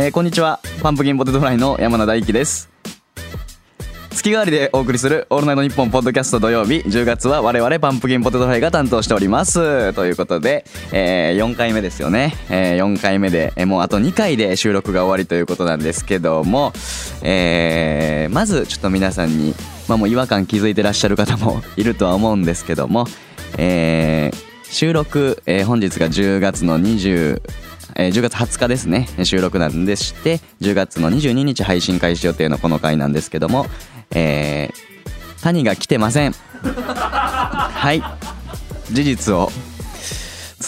えー、こんにちは。パンプキンポテトフライの山名大輝です。月替わりでお送りする「オールナイトニッポン」ポッドキャスト土曜日10月は我々パンプキンポテトフライが担当しております。ということで、えー、4回目ですよね、えー、4回目で、えー、もうあと2回で収録が終わりということなんですけども、えー、まずちょっと皆さんに、まあ、もう違和感気づいてらっしゃる方も いるとは思うんですけども、えー、収録、えー、本日が10月の20えー、10月20日ですね。収録なんでして10月の22日配信開始予定のこの回なんですけども、えー、谷が来てません。はい。事実を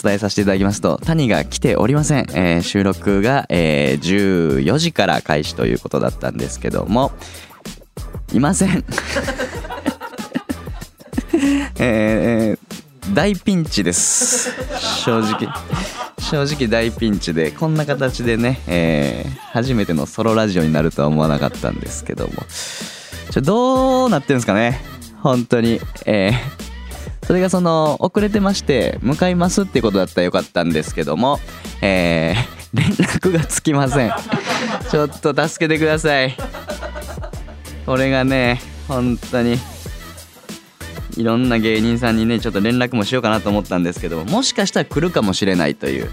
伝えさせていただきますと谷が来ておりません、えー、収録が、えー、14時から開始ということだったんですけどもいません。えー、大ピンチです。正直。正直大ピンチでこんな形でね、えー、初めてのソロラジオになるとは思わなかったんですけども。ちょどうなってるんですかね？本当に。えー、それがその遅れてまして向かいますってことだったらよかったんですけどもえー、連絡がつきません。ちょっと助けてください。これがね本当にいろんな芸人さんにねちょっと連絡もしようかなと思ったんですけどもしかしたら来るかもしれないという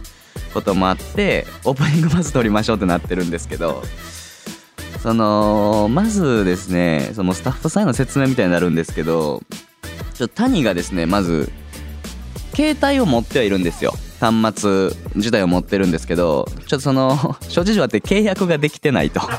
こともあってオープニングまず撮りましょうってなってるんですけどそのまずですねそのスタッフさんへの説明みたいになるんですけどちょ谷がですねまず携帯を持ってはいるんですよ。端末自体を持ってるんですけどちょっとその 諸事情あって契約ができてないと。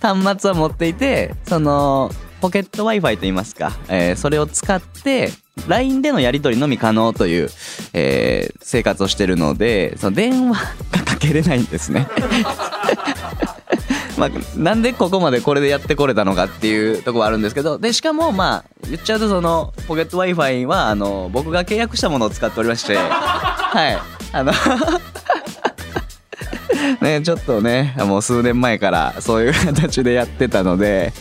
端末は持っていてそのポケット Wi-Fi と言いますか、えー、それを使って LINE でのやり取りのみ可能という、えー、生活をしてるのでその電話がかけれないんですね。まあ、なんでここまでこれでやってこれたのかっていうとこはあるんですけどでしかもまあ言っちゃうとそのポケット w i f i はあの僕が契約したものを使っておりまして はい。あの ねちょっとねもう数年前からそういう形でやってたので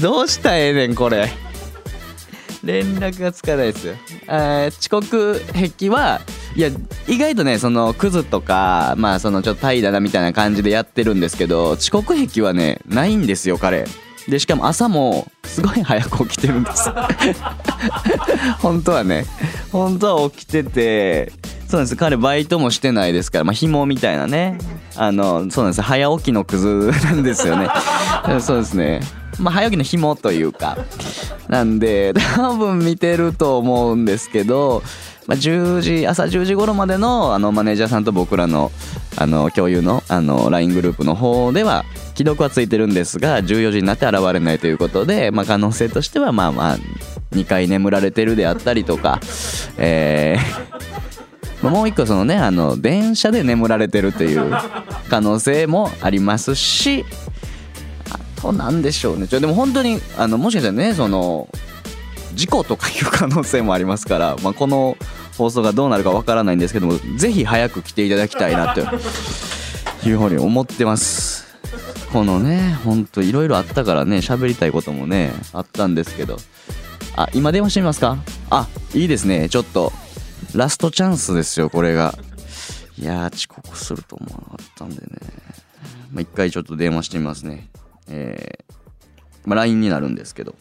どうしたらええねんこれ。連絡がつかないですよ。遅刻癖はいや意外とねそのクズとかまあそのちょっと怠惰だみたいな感じでやってるんですけど遅刻癖はねないんですよ彼。でしかも朝もすごい早く起きてるんです。本当はね。本当は起きててそうなんです。彼バイトもしてないですからまあ紐みたいなね。あのそうなんです。早起きのクズなんですよね。そうですね。まあ早起きの紐というかなんで多分見てると思うんですけどまあ、10時朝10時頃までのあのマネージャーさんと僕らのあの共有のあの LINE グループの方では既読はついてるんですが14時になって現れないということで、まあ、可能性としてはまあまあ2回眠られてるであったりとか、えー、もう一個そのねあの電車で眠られてるという可能性もありますしあと何でしょうね。でも本当にあのもしかしたらねその事故とかいう可能性もありますから、まあ、この放送がどうなるかわからないんですけどもぜひ早く来ていただきたいなというふうに思ってます。このねほんといろいろあったからね喋りたいこともねあったんですけど。あ今電話してみますか？あいいですね。ちょっとラストチャンスですよこれが。いや遅刻すると思わなかったんでね。まあ、一回ちょっと電話してみますね。えーまあ、LINE になるんですけど。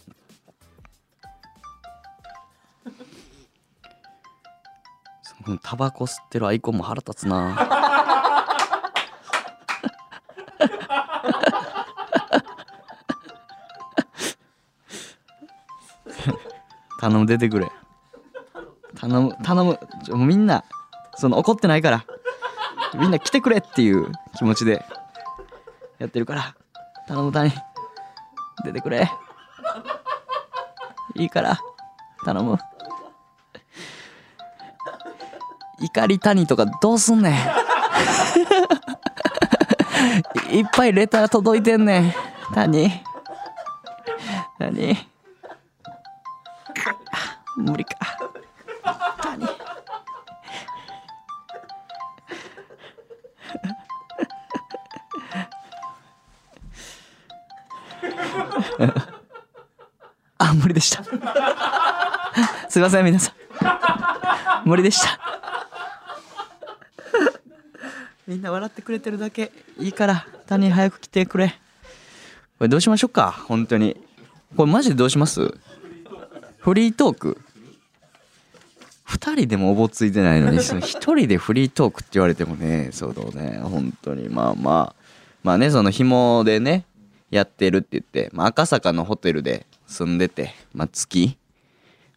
そのタバコ吸ってるアイコンも腹立つな。頼む出てくれ。頼む頼む。みんなその怒ってないから。みんな来てくれっていう気持ちでやってるから。頼む谷。出てくれ。いいから。頼む。怒り谷とかどうすんねん。いっぱいレター届いてんねん。谷。谷。無理か。無理でした。すいません皆さん。無理でした。みんな笑ってくれてるだけいいから谷早く来てくれ。これどうしましょうか？本当に。これマジでどうします？フリートーク。2人でもおぼついてないのにその1人でフリートークって言われてもねそうだね。本当に。まあまあ。まあねその紐でねやってるって言って、まあ、赤坂のホテルで住んでて、まあ、月？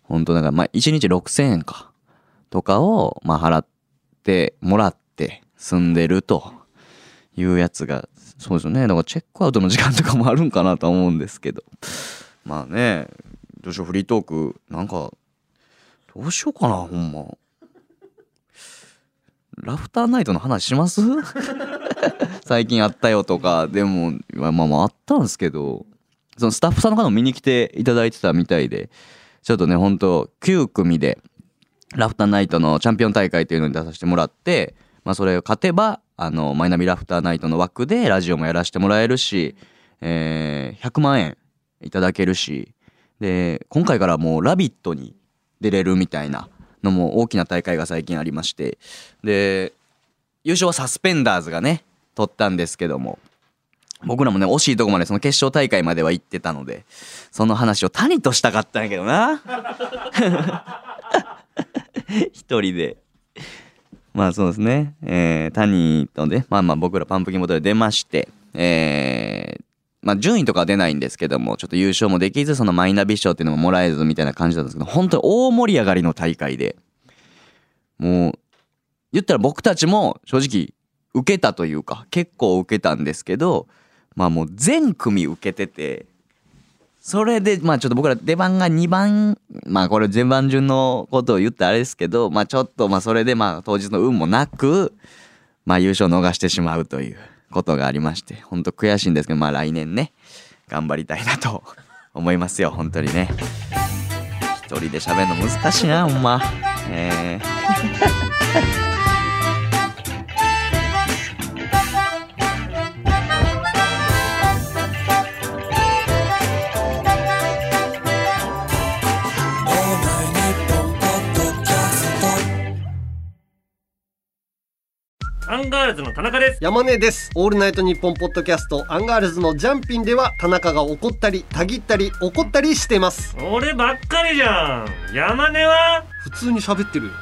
本当だからまあ1日6,000円か。とかをまあ払ってもらって住んでるというやつがそうですよね。だからチェックアウトの時間とかもあるんかなと思うんですけど。まあねどうしようフリートークなんかどうしようかなほんま。ラフターナイトの話します？最近あったよとかでもまあまああったんですけど。そのスタッフさんの方も見に来ていただいてたみたいでちょっとねほんと9組でラフターナイトのチャンピオン大会というのに出させてもらってまあそれを勝てばあのマイナビラフターナイトの枠でラジオもやらせてもらえるし、えー100万円いただけるしで今回からもう「ラビット!」に出れるみたいなのも大きな大会が最近ありましてで優勝はサスペンダーズがね取ったんですけども僕らもね惜しいとこまでその決勝大会までは行ってたのでその話を谷としたかったんやけどな。一人で。まあそうですね。えー、谷とねまあまあ僕らパンプキンボトル出ましてえーまあ順位とかは出ないんですけどもちょっと優勝もできずそのマイナビ賞っていうのももらえずみたいな感じだったんですけど本当に大盛り上がりの大会でもう言ったら僕たちも正直受けたというか結構受けたんですけどまあもう全組受けててそれでまあちょっと僕ら出番が2番まあこれ全番順のことを言ってあれですけどまあちょっとまあそれでまあ当日の運もなくまあ優勝逃してしまうということがありまして本当悔しいんですけどまあ来年ね頑張りたいなと 思いますよ本当にね。一人で喋るの難しいなほんま。えー。ールズの田中です山根です。オールナイトニッポンポッドキャストアンガールズのジャンピンでは田中が怒ったり、たぎったり、怒ったりしてます。俺ばっかりじゃん山根は？普通に喋ってるよ。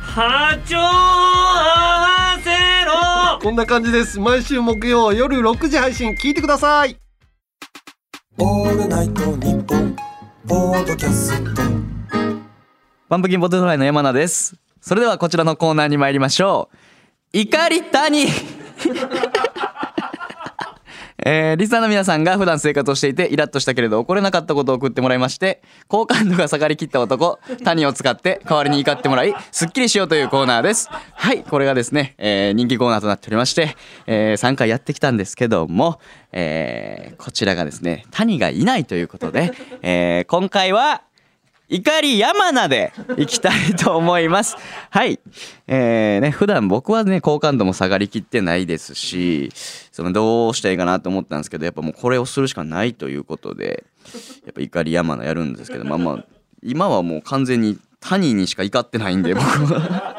波長合わせろこんな感じです。毎週木曜夜6時配信聞いてください。オールナイトニッポンポッドキャストパンプキンポテトフライの山名です。それではこちらのコーナーに参りましょう。怒り谷。えー、リスナーの皆さんが普段生活をしていてイラッとしたけれど怒れなかったことを送ってもらいまして好感度が下がりきった男谷を使って代わりに怒ってもらいすっきりしようというコーナーです。はいこれがですね、えー人気コーナーとなっておりまして、え3回やってきたんですけども、えーこちらがですね谷がいないということで、えー今回は怒り山名でいきたいと思います。はい。えー、ね、普段僕はね、好感度も下がりきってないですし、そのどうしたらいいかなと思ったんですけど、やっぱもうこれをするしかないということで、やっぱ怒り山名やるんですけど、まあまあ、今はもう完全に谷にしか怒ってないんで、僕は。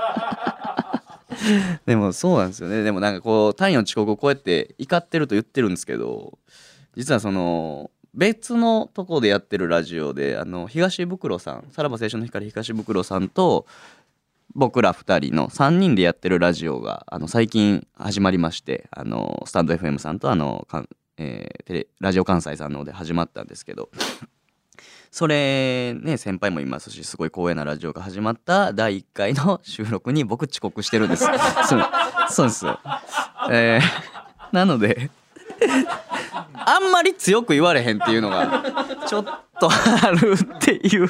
でもそうなんですよね。でもなんかこう、谷の遅刻をこうやって怒ってると言ってるんですけど、実はその、別のとこでやってるラジオであの東袋さんさらば青春の光東袋さんと僕ら2人の3人でやってるラジオがあの最近始まりましてあのスタンド FM さんとあのかん、えーテレラジオ関西さんの方で始まったんですけどそれね先輩もいますしすごい光栄なラジオが始まった第1回の 収録に僕遅刻してるんです。そうそうです。えー、なのであんまり強く言われへんっていうのが ちょっとあるっていう。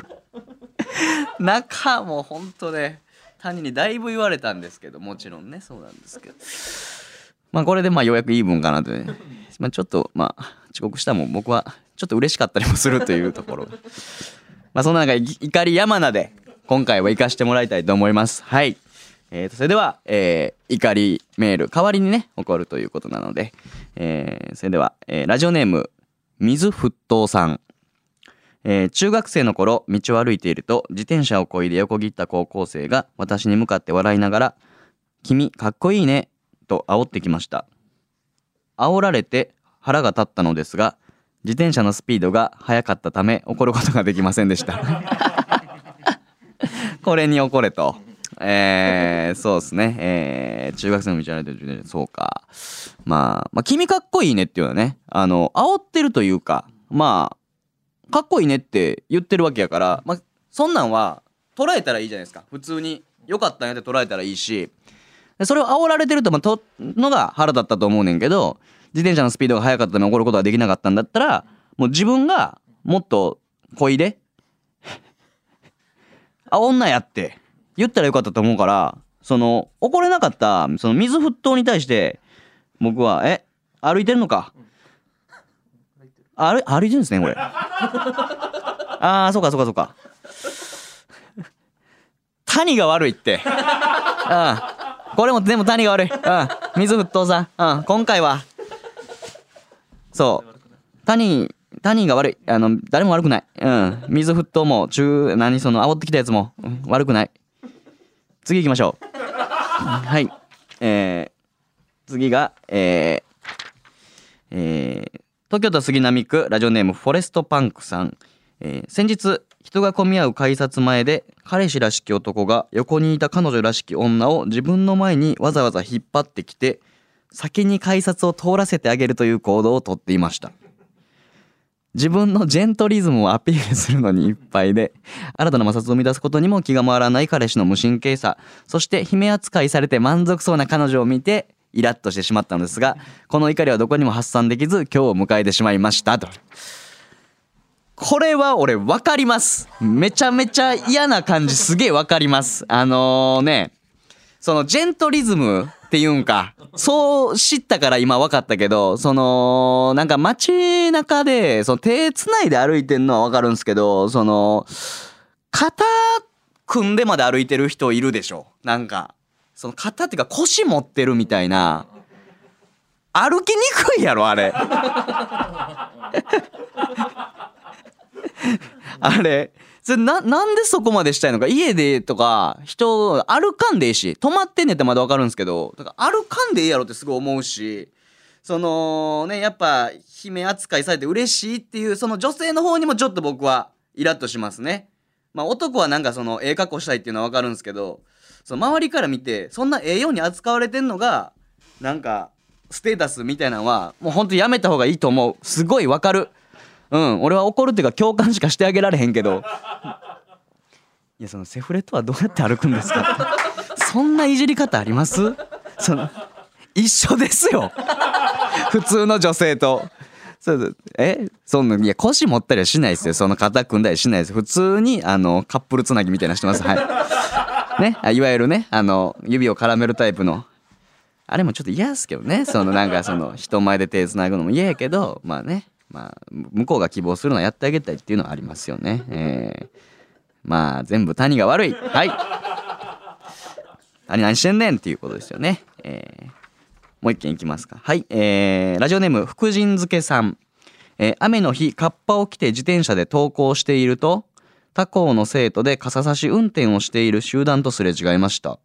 中もほんとね谷にだいぶ言われたんですけどもちろんねそうなんですけど。まあこれでまあようやくいい分かなとね、まあ、ちょっとまあ遅刻したもん僕はちょっと嬉しかったりもするというところ。まあそんな中い怒り山名で今回は行かしてもらいたいと思います。はい。えー、とそれでは、えー、怒りメール代わりにね起こるということなので、えー、それでは、えー、ラジオネーム水沸騰さん。えー中学生の頃道を歩いていると自転車をこいで横切った高校生が私に向かって笑いながら「君かっこいいね」と煽ってきました。煽られて腹が立ったのですが自転車のスピードが速かったため怒ることができませんでした。これに怒れと。えー、そうですね。えー、中学生の道歩いてる自転車そうか。まあ、まあ、君かっこいいねっていうのはねあの煽ってるというかまあかっこいいねって言ってるわけやから、まあ、そんなんは捉えたらいいじゃないですか。普通によかったんやって捉えたらいいしそれを煽られてるとまあとのが腹立ったと思うねんけど自転車のスピードが速かったため怒ることができなかったんだったらもう自分がもっとこいで あ女やって。言ったらよかったと思うからその怒れなかったその水沸騰に対して僕は「え歩いてるのか?」歩歩いてるんですねこれ。ああそうかそうかそうか。谷が悪いって。うんこれも全部谷が悪い。うん水沸騰さん。うん今回は。そう。谷谷が悪い。あの誰も悪くない。うん。水沸騰も中何その煽ってきたやつも、うん悪くない。次行きましょう。はい。えー、次がえー、えー、東京都杉並区ラジオネームフォレストパンクさん、えー先日人が混み合う改札前で彼氏らしき男が横にいた彼女らしき女を自分の前にわざわざ引っ張ってきて先に改札を通らせてあげるという行動をとっていました自分のジェントリズムをアピールするのにいっぱいで新たな摩擦を生み出すことにも気が回らない彼氏の無神経さそして姫扱いされて満足そうな彼女を見てイラッとしてしまったのですがこの怒りはどこにも発散できず今日を迎えてしまいましたと。これは俺分かります。めちゃめちゃ嫌な感じすげえ分かります。あのねそのジェントリズムっていうんか。そう知ったから今分かったけどそのなんか街中でその手つないで歩いてんのは分かるんですけどその肩組んでまで歩いてる人いるでしょ。なんかその肩っていうか腰持ってるみたいな。歩きにくいやろあれ。あれそれななんでそこまでしたいのか？家でとか人歩かんでいいし止まってんねんってまだ分かるんですけどだから歩かんでいいやろってすごい思うしそのねやっぱ姫扱いされて嬉しいっていうその女性の方にもちょっと僕はイラッとしますね。まあ男はなんかそのええ格好したいっていうのは分かるんですけどその周りから見てそんなええように扱われてんのがなんかステータスみたいなのはもうほんとやめた方がいいと思う。すごい分かる。うん。俺は怒るっていうか共感しかしてあげられへんけど。いやそのセフレとはどうやって歩くんですか？っ てそんないじり方あります？その一緒ですよ。普通の女性と。そうえそんないや腰持ったりはしないですよ。その肩組んだりしないです。普通にあのカップルつなぎみたいなしてます。はい。ねあいわゆるねあの指を絡めるタイプの。あれもちょっと嫌ですけどね。そのなんかその人前で手つなぐのも嫌やけどまあね。まあ向こうが希望するのはやってあげたいっていうのはありますよね。えー。まあ全部谷が悪い。はい。谷何してんねんっていうことですよね。えー。もう一件いきますか。はい。えー。ラジオネーム福神漬けさん。えー。雨の日カッパを着て自転車で登校していると他校の生徒で傘差し運転をしている集団とすれ違いました。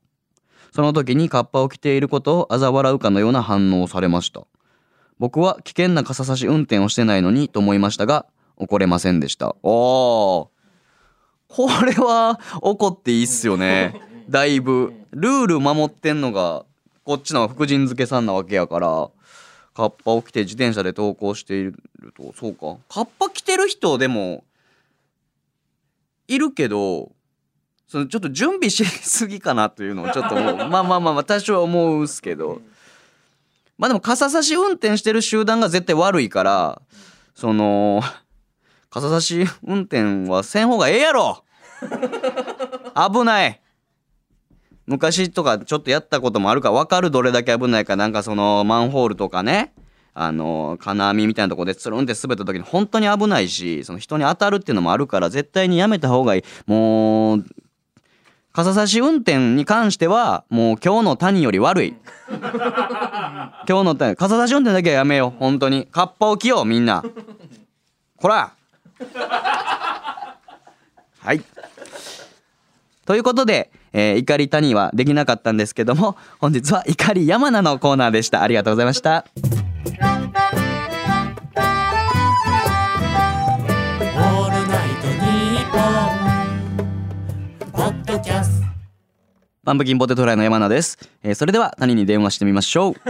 その時にカッパを着ていることを嘲笑うかのような反応をされました。僕は危険な傘差し運転をしてないのにと思いましたが怒れませんでした。おー。これは怒っていいっすよね。だいぶ。ルール守ってんのがこっちの福神漬けさんなわけやから。カッパを着て自転車で登校していると。そうか。カッパ着てる人でもいるけどそのちょっと準備しすぎかなというのをちょっともう。まあまあまあまあ多少は思うんすけどまあでも傘差し運転してる集団が絶対悪いからその傘差し運転はせん方がええやろ。危ない。昔とかちょっとやったこともあるから分かるどれだけ危ないか。なんかそのマンホールとかね。あの金網みたいなとこでつるんって滑った時に本当に危ないしその人に当たるっていうのもあるから絶対にやめた方がいい。もう傘差し運転に関してはもう今日の谷より悪い。今日の谷傘差し運転だけはやめよう。本当に。カッパを着ようみんな。こら。はい。ということで、えー怒り谷はできなかったんですけども本日は怒り山名のコーナーでした。ありがとうございましたパンプキンポテトフライの山名です、えーそれでは谷に電話してみましょう。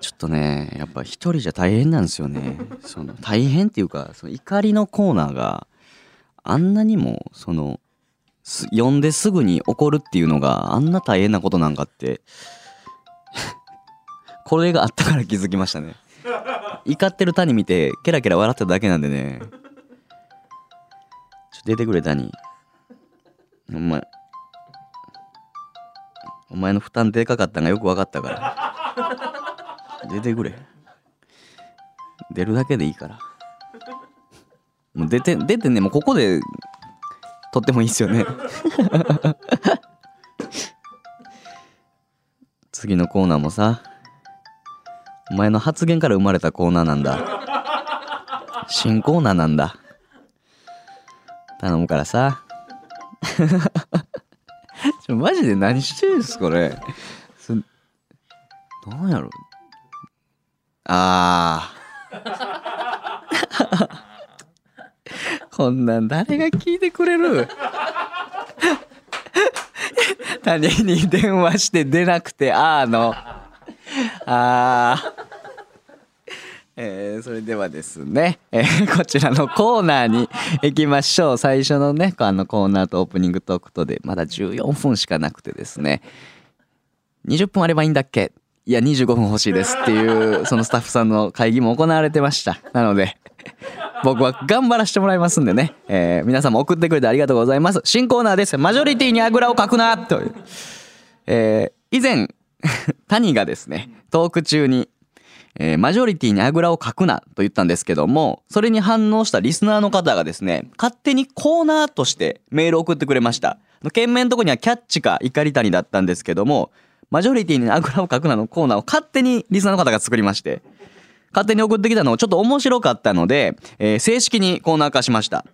ちょっとねやっぱ一人じゃ大変なんですよね。その大変っていうかその怒りのコーナーがあんなにもそのす呼んですぐに怒るっていうのがあんな大変なことなんかって これがあったから気づきましたね。怒ってる谷見てケラケラ笑ってただけなんでね。ちょ出てくれ谷。お前お前の負担でかかったんがよく分かったから。出てくれ。出るだけでいいから。もう出て出てねもうここで撮ってもいいっすよね。次のコーナーもさお前の発言から生まれたコーナーなんだ。新コーナーなんだ。頼むからさ。マジで何してるんすこれ。そなんやろ。あー。こんなん誰が聞いてくれる？他人に電話して出なくてあーの。あー。それではですね、えー こちらのコーナーに行きましょう。最初のねあのコーナーとオープニングトークとでまだ14分しかなくてですね。20分あればいいんだっけ？いや25分欲しいですっていうそのスタッフさんの会議も行われてました。なので僕は頑張らせてもらいますんでね、えー皆さんも送ってくれてありがとうございます。新コーナーです。マジョリティにあぐらをかくなという、えー以前 谷がですねトーク中にえーマジョリティにあぐらをかくなと言ったんですけどもそれに反応したリスナーの方がですね勝手にコーナーとしてメールを送ってくれました。件名のとこにはキャッチか怒り谷だったんですけどもマジョリティにあぐらをかくなのコーナーを勝手にリスナーの方が作りまして勝手に送ってきたのをちょっと面白かったので、えー正式にコーナー化しました。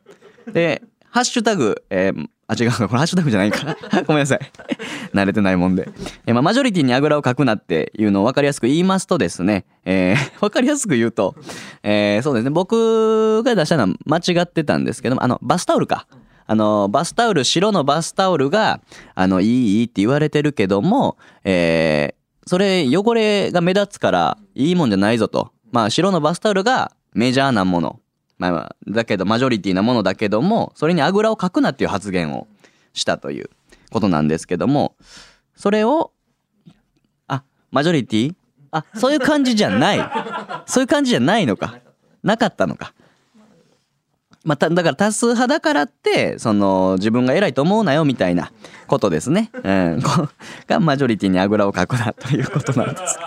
でハッシュタグ、えーあ、違う、これハッシュタグじゃないから。ごめんなさい。慣れてないもんで。えまあ、マジョリティにあぐらをかくなっていうのを分かりやすく言いますとですね、えー分かりやすく言うと、えーそうですね、僕が出したのは間違ってたんですけども、あの、バスタオルか。あの、バスタオル、白のバスタオルが、あの、いいいいって言われてるけども、えーそれ汚れが目立つからいいもんじゃないぞと。まあ白のバスタオルがメジャーなもの。まあまあ、だけどマジョリティなものだけども、それにあぐらをかくなっていう発言をしたということなんですけども、それを、あ、マジョリティ？あ、そういう感じじゃない。そういう感じじゃないのか。なかったのか。まあ、ただから多数派だからってその自分が偉いと思うなよみたいなことですね、うん、がマジョリティにあぐらをかくなということなんです。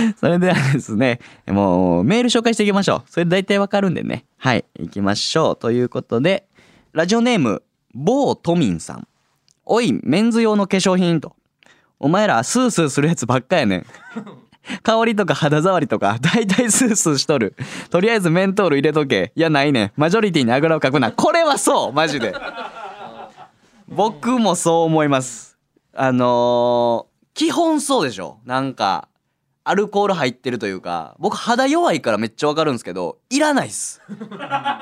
それではですねもうメール紹介していきましょう。それで大体わかるんでね。はい行きましょう。ということでラジオネーム某都民さん。おいメンズ用の化粧品と。お前らスースーするやつばっかやねん。香りとか肌触りとか大体スースーしとる。とりあえずメントール入れとけ。いやないね。んマジョリティにあぐらをかくな。これはそうマジで。僕もそう思います。あのー基本そうでしょ。なんかアルコール入ってるというか僕肌弱いからめっちゃわかるんですけどいらないっす。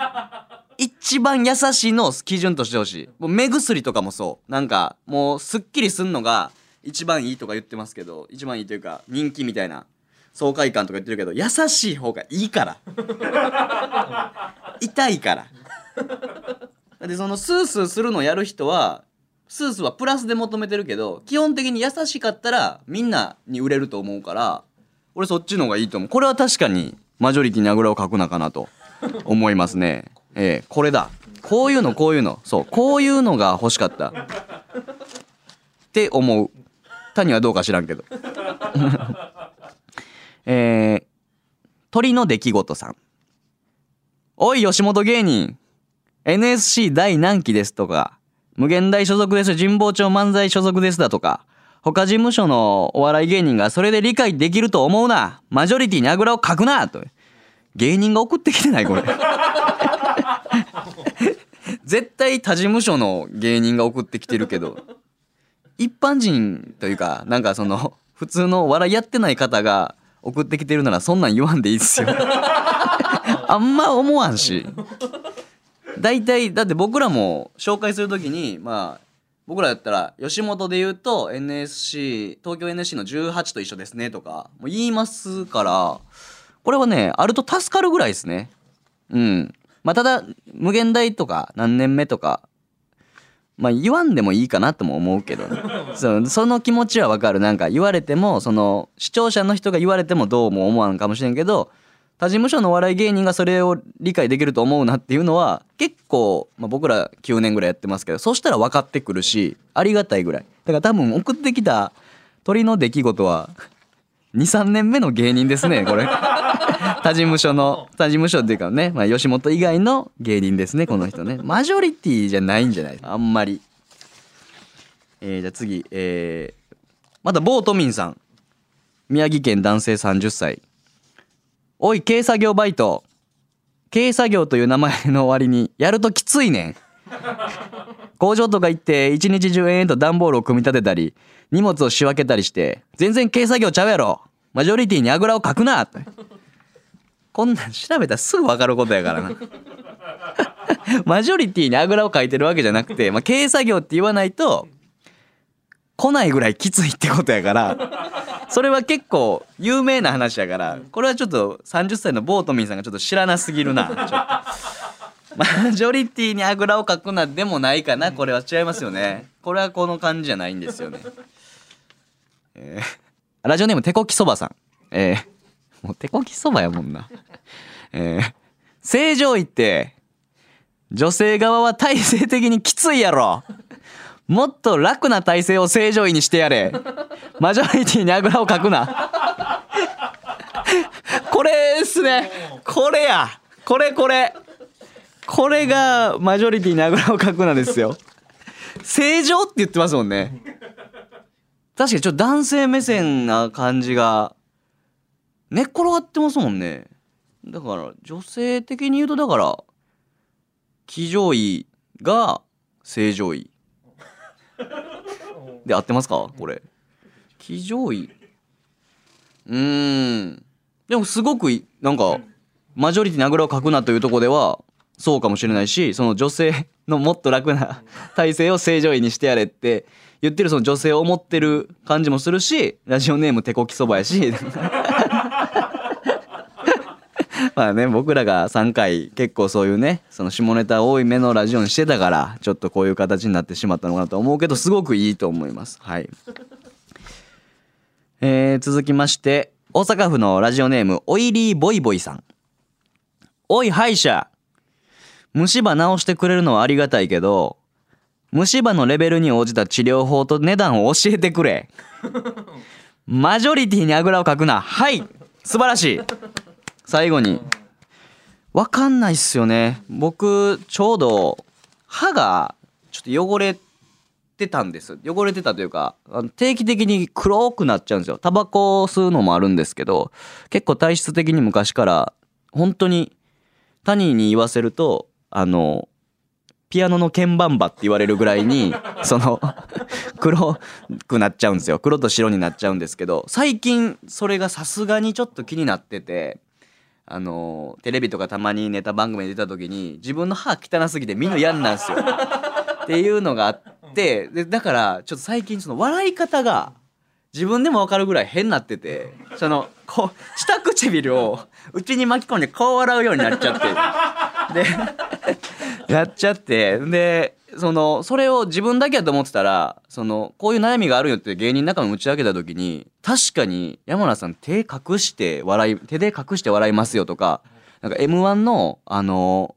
一番優しいのを基準としてほしい。もう目薬とかもそう。なんかもうすっきりすんのが一番いいとか言ってますけど一番いいというか人気みたいな爽快感とか言ってるけど優しい方がいいから。痛いから。でそのスースーするのやる人はスースーはプラスで求めてるけど基本的に優しかったらみんなに売れると思うから俺そっちの方がいいと思う。これは確かにマジョリティにあぐらをかくなかなと思いますね。ええこれだ。こういうのこういうの。そう。こういうのが欲しかった。って思う。谷はどうか知らんけど。えー、鳥の出来事さん。おい吉本芸人。NSC 第何期ですとか。無限大所属です。神保町漫才所属ですだとか。他事務所のお笑い芸人がそれで理解できると思うな。マジョリティにあぐらをかくな。と。芸人が送ってきてないこれ。絶対他事務所の芸人が送ってきてるけど。一般人というかなんかその普通のお笑いやってない方が送ってきてるならそんなん言わんでいいっすよ。あんま思わんし。大体だって僕らも紹介するときにまあ僕らやったら吉本で言うと NSC 東京 NSC の18と一緒ですねとかもう言いますからこれはねあると助かるぐらいですね。うん。まあただ無限大とか何年目とかまあ言わんでもいいかなとも思うけど、ね、そその気持ちはわかる。なんか言われてもその視聴者の人が言われてもどうも思わんかもしれんけど他事務所のお笑い芸人がそれを理解できると思うなっていうのは結構、まあ、僕ら9年ぐらいやってますけどそしたら分かってくるしありがたいぐらい。だから多分送ってきた鳥の出来事は 23年目の芸人ですねこれ。他事務所の他事務所っていうかね、まあ、吉本以外の芸人ですねこの人ね。マジョリティじゃないんじゃない？あんまり。えー、じゃあ次えー、また某都民さん。宮城県男性30歳おい軽作業バイト。軽作業という名前の割にやるときついねん。工場とか行って一日中延々と段ボールを組み立てたり荷物を仕分けたりして全然軽作業ちゃうやろ。マジョリティにあぐらをかくな。こんなん調べたらすぐ分かることやからな。マジョリティにあぐらをかいてるわけじゃなくて、まあ、軽作業って言わないと来ないぐらいきついってことやからそれは結構有名な話やからこれはちょっと30歳のボートミンさんがちょっと知らなすぎるなちょっと。マジョリティにあぐらをかくなでもないかなこれは違いますよね。これはこの感じじゃないんですよね。えー、ラジオネーム手こきそばさん。えー、もう手こきそばやもんな。えー、正常位って女性側は体制的にきついやろもっと楽な体勢を正常位にしてやれ。マジョリティにあぐらをかくな。これですね。これや。これこれ。これがマジョリティにあぐらをかくなですよ。正常って言ってますもんね。確かにちょっと男性目線な感じが寝っ転がってますもんね。だから女性的に言うとだから騎乗位が正常位。で合ってますか？これ。騎乗位。うーん。でもすごくいなんかマジョリティにあぐらをかくなというところではそうかもしれないしその女性のもっと楽な体勢を正常位にしてやれって言ってるその女性を思ってる感じもするしラジオネーム手こきそばやし まあね僕らが3回結構そういうねその下ネタ多い目のラジオにしてたからちょっとこういう形になってしまったのかなと思うけどすごくいいと思います。はい。えー、続きまして大阪府のラジオネームオイリーボイボイさん。おい歯医者。虫歯治してくれるのはありがたいけど虫歯のレベルに応じた治療法と値段を教えてくれ。マジョリティにあぐらをかくな。はい。素晴らしい最後に。わかんないっすよね。僕ちょうど歯がちょっと汚れてたんです。汚れてたというかあの定期的に黒くなっちゃうんですよ。タバコを吸うのもあるんですけど結構体質的に昔から本当に他人に言わせるとあのピアノの鍵盤歯って言われるぐらいに その 黒くなっちゃうんですよ。黒と白になっちゃうんですけど最近それがさすがにちょっと気になっててあのテレビとかたまにネタ番組で出た時に自分の歯汚すぎて見るの嫌なんですよ。っていうのがあってでだからちょっと最近その笑い方が自分でも分かるぐらい変になっててそのこう下唇を内に巻き込んでこう笑うようになっちゃって。でやっちゃってでそのそれを自分だけやと思ってたらそのこういう悩みがあるよって芸人仲間に打ち明けた時に確かに山名さん手隠して笑い手で隠して笑いますよとかなんか m 1のあの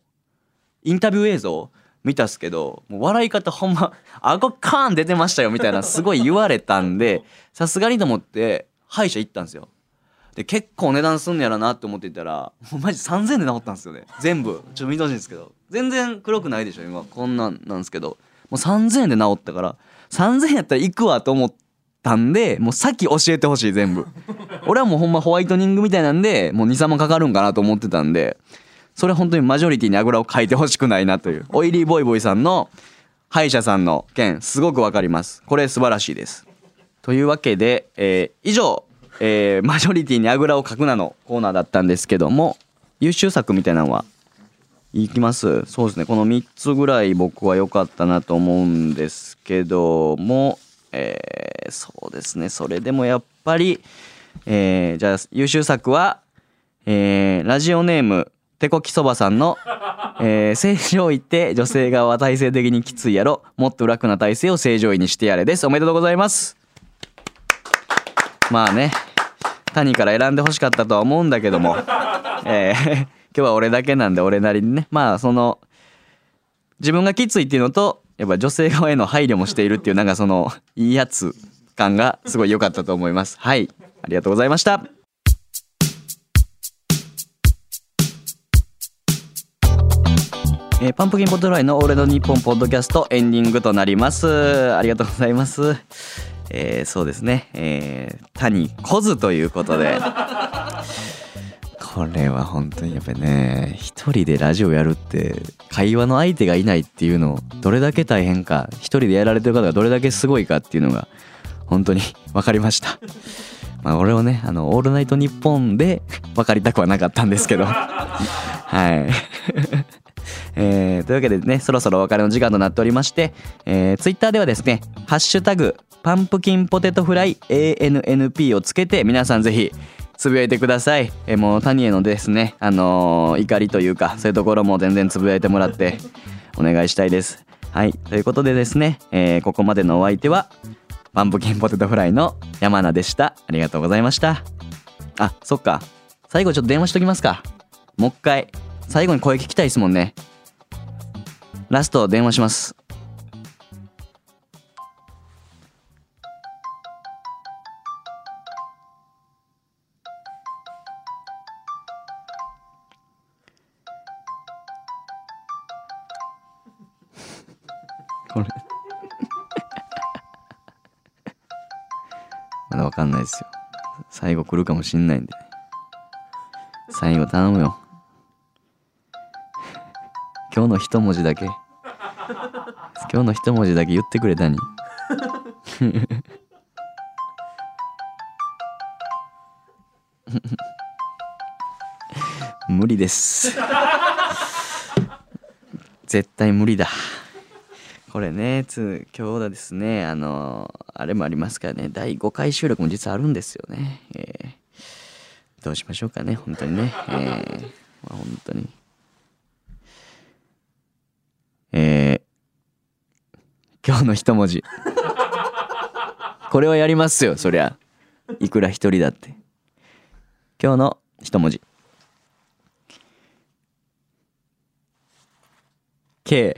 インタビュー映像見たっすけどもう笑い方ほんま顎カーン出てましたよみたいなすごい言われたんでさすがにと思って歯医者行ったんですよ。で結構値段すんのやろなって思ってたらもう マジ3000で治ったんですよね。全部。ちょっと見てほしいんですけど。全然黒くないでしょ今。こんなんなんですけど。もう3000円で治ったから3000円やったら行くわと思ったんでもうさっき教えてほしい全部。俺はもうほんまホワイトニングみたいなんでもう23万かかるんかなと思ってたんでそれ本当にマジョリティにあぐらをかいてほしくないなという。オイリーボイボイさんの歯医者さんの件すごくわかります。これ素晴らしいです。というわけで、えー以上、えーマジョリティにあぐらをかくなのコーナーだったんですけども優秀作みたいなのはいきます？そうですね。この3つぐらい僕は良かったなと思うんですけども、えーそうですね。それでもやっぱり、えーじゃあ優秀作は、えーラジオネームてこきそばさんの、えー正常位って女性側は体制的にきついやろもっと楽な体勢を正常位にしてやれです。おめでとうございます。まあね。谷から選んでほしかったとは思うんだけども、えー 今日は俺だけなんで俺なりにね。まあその自分がきついっていうのとやっぱ女性側への配慮もしているっていうなんかそのいいやつ感がすごい良かったと思います。はい。ありがとうございました。えーパンプキンポットフライの「俺の日本ポッドキャスト」エンディングとなります。ありがとうございますえーそうですね。えー谷こずということで。これは本当にやっぱりね一人でラジオやるって会話の相手がいないっていうのをどれだけ大変か一人でやられてる方がどれだけすごいかっていうのが本当に分かりました。まあ俺をねあの「オールナイトニッポン」で分かりたくはなかったんですけど。はいえーというわけでねそろそろお別れの時間となっておりまして、えー、ツイッターではですね「ハッシュタグパンプキンポテトフライ ANNP」をつけて皆さんぜひつぶやいてください、えーもう谷へのですねあのー怒りというかそういうところも全然つぶやいてもらってお願いしたいです。はいということでですね、えーここまでのお相手はパンプキンポテトフライの山名でした。ありがとうございました。あそっか。最後ちょっと電話しときますか。もう一回。最後に声聞きたいですもんね。ラスト電話します。これ。まだわかんないですよ。最後来るかもしんないんで。最後頼むよ。今日の一文字だけ。今日の一文字だけ言ってくれたに。無理です。絶対無理だ。これねつ今日はですねあのあれもありますからね第5回収録も実はあるんですよね、えーどうしましょうかね本当にね。えーまあ、本当に。今日の一文字。これはやりますよそりゃ。いくら一人だって。今日の一文字。K